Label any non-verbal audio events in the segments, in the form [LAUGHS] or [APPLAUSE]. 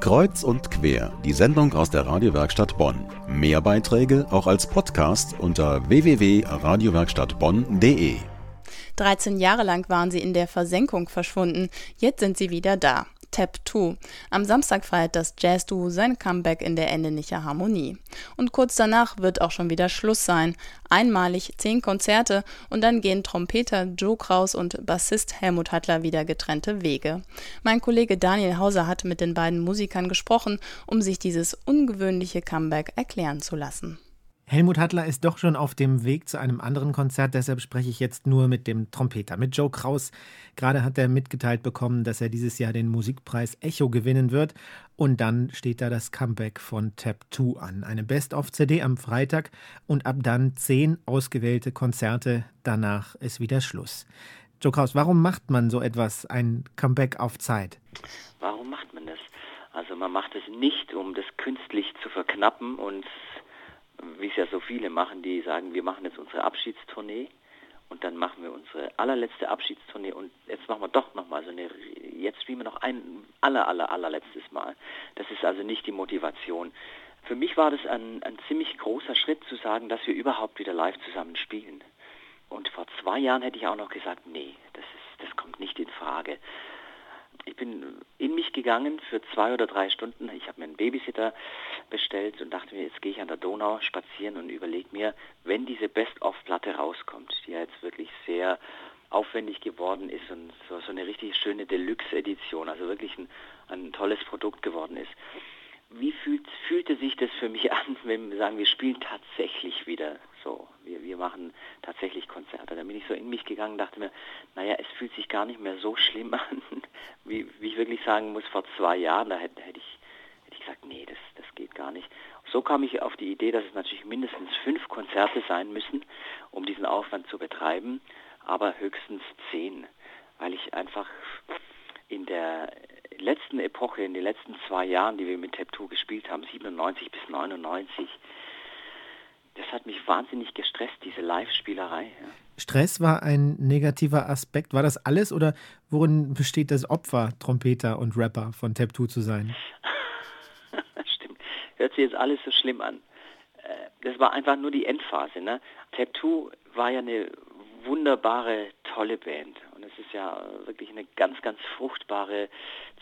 Kreuz und quer, die Sendung aus der Radiowerkstatt Bonn. Mehr Beiträge auch als Podcast unter www.radiowerkstattbonn.de. 13 Jahre lang waren sie in der Versenkung verschwunden. Jetzt sind sie wieder da. Tap 2. Am Samstag feiert das Jazz-Duo sein Comeback in der Endenicher Harmonie. Und kurz danach wird auch schon wieder Schluss sein. Einmalig zehn Konzerte und dann gehen Trompeter Joe Kraus und Bassist Helmut Hattler wieder getrennte Wege. Mein Kollege Daniel Hauser hat mit den beiden Musikern gesprochen, um sich dieses ungewöhnliche Comeback erklären zu lassen. Helmut Hattler ist doch schon auf dem Weg zu einem anderen Konzert, deshalb spreche ich jetzt nur mit dem Trompeter, mit Joe Kraus. Gerade hat er mitgeteilt bekommen, dass er dieses Jahr den Musikpreis Echo gewinnen wird. Und dann steht da das Comeback von Tap 2 an. Eine Best-of-CD am Freitag und ab dann zehn ausgewählte Konzerte. Danach ist wieder Schluss. Joe Kraus, warum macht man so etwas, ein Comeback auf Zeit? Warum macht man das? Also man macht es nicht, um das künstlich zu verknappen und wie es ja so viele machen, die sagen, wir machen jetzt unsere Abschiedstournee und dann machen wir unsere allerletzte Abschiedstournee und jetzt machen wir doch nochmal so eine, jetzt spielen wir noch ein aller, aller, allerletztes Mal. Das ist also nicht die Motivation. Für mich war das ein, ein ziemlich großer Schritt zu sagen, dass wir überhaupt wieder live zusammen spielen. Und vor zwei Jahren hätte ich auch noch gesagt, nee, das, ist, das kommt nicht in Frage ich bin in mich gegangen für zwei oder drei Stunden. Ich habe mir einen Babysitter bestellt und dachte mir, jetzt gehe ich an der Donau spazieren und überlege mir, wenn diese Best-of-Platte rauskommt, die ja jetzt wirklich sehr aufwendig geworden ist und so, so eine richtig schöne Deluxe-Edition, also wirklich ein, ein tolles Produkt geworden ist. Wie fühlt, fühlte sich das für mich [LAUGHS] an, wenn wir sagen, wir spielen tatsächlich wieder so, wir, wir machen tatsächlich Konzerte. Da bin ich so in mich gegangen, dachte mir, naja, es fühlt sich gar nicht mehr so schlimm [LAUGHS] an, wie, wie ich wirklich sagen muss, vor zwei Jahren, da hätte, hätte, ich, hätte ich gesagt, nee, das, das geht gar nicht. So kam ich auf die Idee, dass es natürlich mindestens fünf Konzerte sein müssen, um diesen Aufwand zu betreiben, aber höchstens zehn, weil ich einfach in der letzten Epoche, in den letzten zwei Jahren, die wir mit Tap 2 gespielt haben, 97 bis 99, das hat mich wahnsinnig gestresst, diese Live-Spielerei. Ja. Stress war ein negativer Aspekt. War das alles oder worin besteht das Opfer, Trompeter und Rapper von Tap 2 zu sein? [LAUGHS] Hört sich jetzt alles so schlimm an. Äh, das war einfach nur die Endphase. Ne? 2 war ja eine wunderbare, tolle Band. Und es ist ja wirklich eine ganz, ganz fruchtbare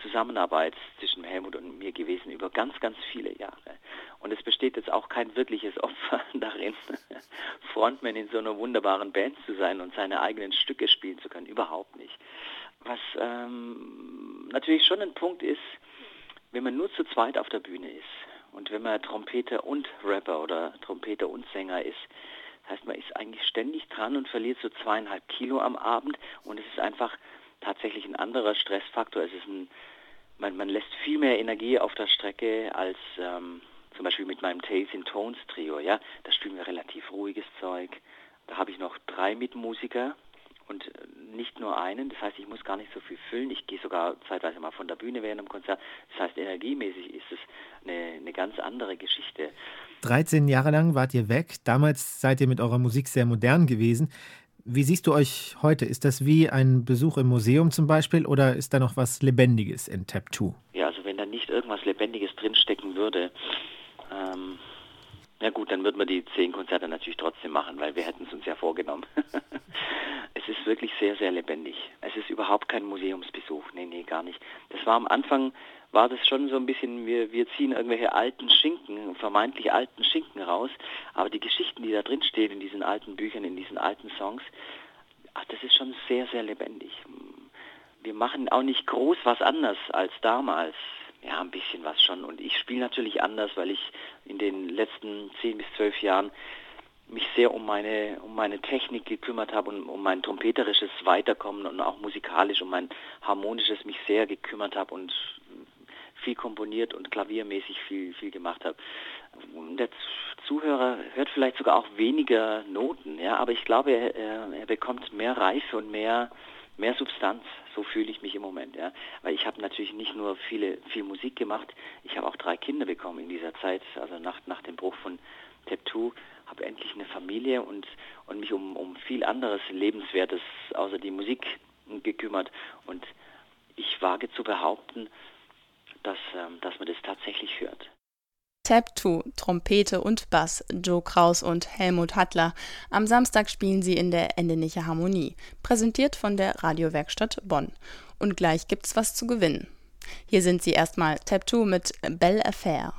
Zusammenarbeit zwischen Helmut und mir gewesen über ganz, ganz viele Jahre. Und es besteht jetzt auch kein wirkliches Opfer [LAUGHS] darin, [LAUGHS] Frontman in so einer wunderbaren Band zu sein und seine eigenen Stücke spielen zu können. Überhaupt nicht. Was ähm, natürlich schon ein Punkt ist, wenn man nur zu zweit auf der Bühne ist und wenn man Trompeter und Rapper oder Trompeter und Sänger ist, heißt, man ist eigentlich ständig dran und verliert so zweieinhalb Kilo am Abend und es ist einfach tatsächlich ein anderer Stressfaktor. Es ist ein, man, man lässt viel mehr Energie auf der Strecke als ähm, zum Beispiel mit meinem Tales in Tones Trio. Ja, da spielen wir relativ ruhiges Zeug. Da habe ich noch drei Mitmusiker und äh, nicht nur einen. Das heißt, ich muss gar nicht so viel füllen. Ich gehe sogar zeitweise mal von der Bühne während dem Konzert. Das heißt, energiemäßig ist es eine, eine ganz andere Geschichte. 13 Jahre lang wart ihr weg. Damals seid ihr mit eurer Musik sehr modern gewesen. Wie siehst du euch heute? Ist das wie ein Besuch im Museum zum Beispiel oder ist da noch was Lebendiges in Tap 2? Ja, also wenn da nicht irgendwas Lebendiges drinstecken würde, ähm, ja gut, dann würden wir die zehn Konzerte natürlich trotzdem machen, weil wir hätten es uns ja vorgenommen. [LAUGHS] ist wirklich sehr, sehr lebendig. Es ist überhaupt kein Museumsbesuch. Nee, nee, gar nicht. Das war am Anfang, war das schon so ein bisschen, wir, wir ziehen irgendwelche alten Schinken, vermeintlich alten Schinken raus, aber die Geschichten, die da drin stehen in diesen alten Büchern, in diesen alten Songs, ach, das ist schon sehr, sehr lebendig. Wir machen auch nicht groß was anders als damals. Ja, ein bisschen was schon. Und ich spiele natürlich anders, weil ich in den letzten zehn bis zwölf Jahren mich sehr um meine, um meine Technik gekümmert habe und um mein trompeterisches Weiterkommen und auch musikalisch um mein harmonisches mich sehr gekümmert habe und viel komponiert und klaviermäßig viel, viel gemacht habe. Der Zuhörer hört vielleicht sogar auch weniger Noten, ja, aber ich glaube, er, er bekommt mehr Reife und mehr, mehr Substanz. So fühle ich mich im Moment, ja. Weil ich habe natürlich nicht nur viele, viel Musik gemacht, ich habe auch drei Kinder bekommen in dieser Zeit, also nach, nach dem Bruch von 2, habe endlich eine Familie und, und mich um, um viel anderes Lebenswertes außer die Musik gekümmert. Und ich wage zu behaupten, dass, ähm, dass man das tatsächlich hört. Tap 2, Trompete und Bass, Joe Kraus und Helmut Hattler. Am Samstag spielen sie in der Endenicher Harmonie, präsentiert von der Radiowerkstatt Bonn. Und gleich gibt's was zu gewinnen. Hier sind sie erstmal Tap 2 mit Belle Affair.